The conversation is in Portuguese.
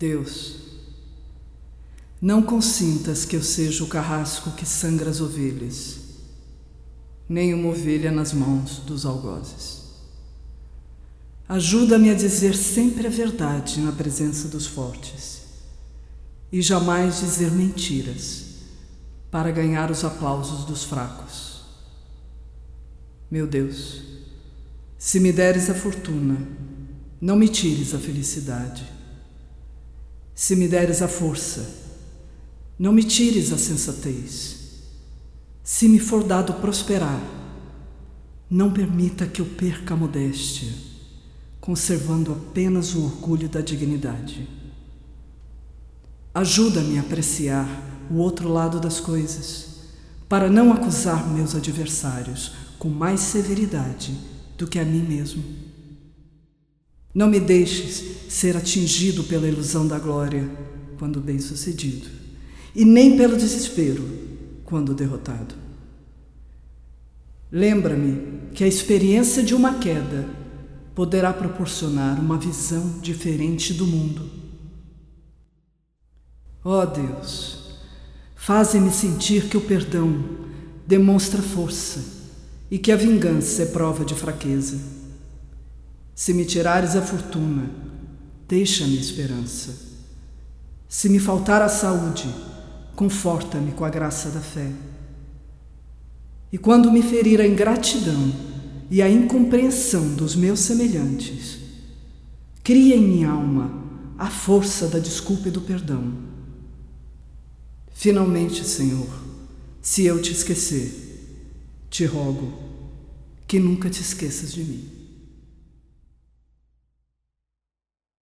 Deus, não consintas que eu seja o carrasco que sangra as ovelhas, nem uma ovelha nas mãos dos algozes. Ajuda-me a dizer sempre a verdade na presença dos fortes e jamais dizer mentiras para ganhar os aplausos dos fracos. Meu Deus, se me deres a fortuna, não me tires a felicidade. Se me deres a força, não me tires a sensatez. Se me for dado prosperar, não permita que eu perca a modéstia, conservando apenas o orgulho da dignidade. Ajuda-me a apreciar o outro lado das coisas, para não acusar meus adversários com mais severidade do que a mim mesmo. Não me deixes ser atingido pela ilusão da glória quando bem-sucedido, e nem pelo desespero quando derrotado. Lembra-me que a experiência de uma queda poderá proporcionar uma visão diferente do mundo. Ó oh Deus, faze-me sentir que o perdão demonstra força e que a vingança é prova de fraqueza. Se me tirares a fortuna, deixa-me esperança. Se me faltar a saúde, conforta-me com a graça da fé. E quando me ferir a ingratidão e a incompreensão dos meus semelhantes, cria em minha alma a força da desculpa e do perdão. Finalmente, Senhor, se eu te esquecer, te rogo que nunca te esqueças de mim.